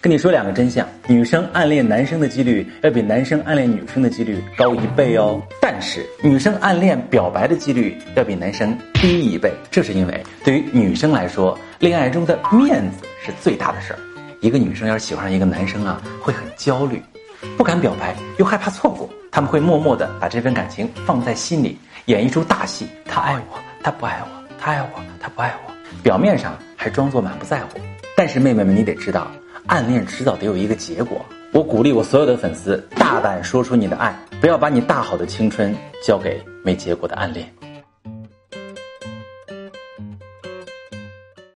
跟你说两个真相：女生暗恋男生的几率要比男生暗恋女生的几率高一倍哦。但是女生暗恋表白的几率要比男生低一倍，这是因为对于女生来说，恋爱中的面子是最大的事儿。一个女生要是喜欢上一个男生啊，会很焦虑，不敢表白，又害怕错过，他们会默默的把这份感情放在心里，演一出大戏。他爱我，他不爱我；他爱我，他不爱我。表面上还装作满不在乎，但是妹妹们，你得知道，暗恋迟早得有一个结果。我鼓励我所有的粉丝大胆说出你的爱，不要把你大好的青春交给没结果的暗恋。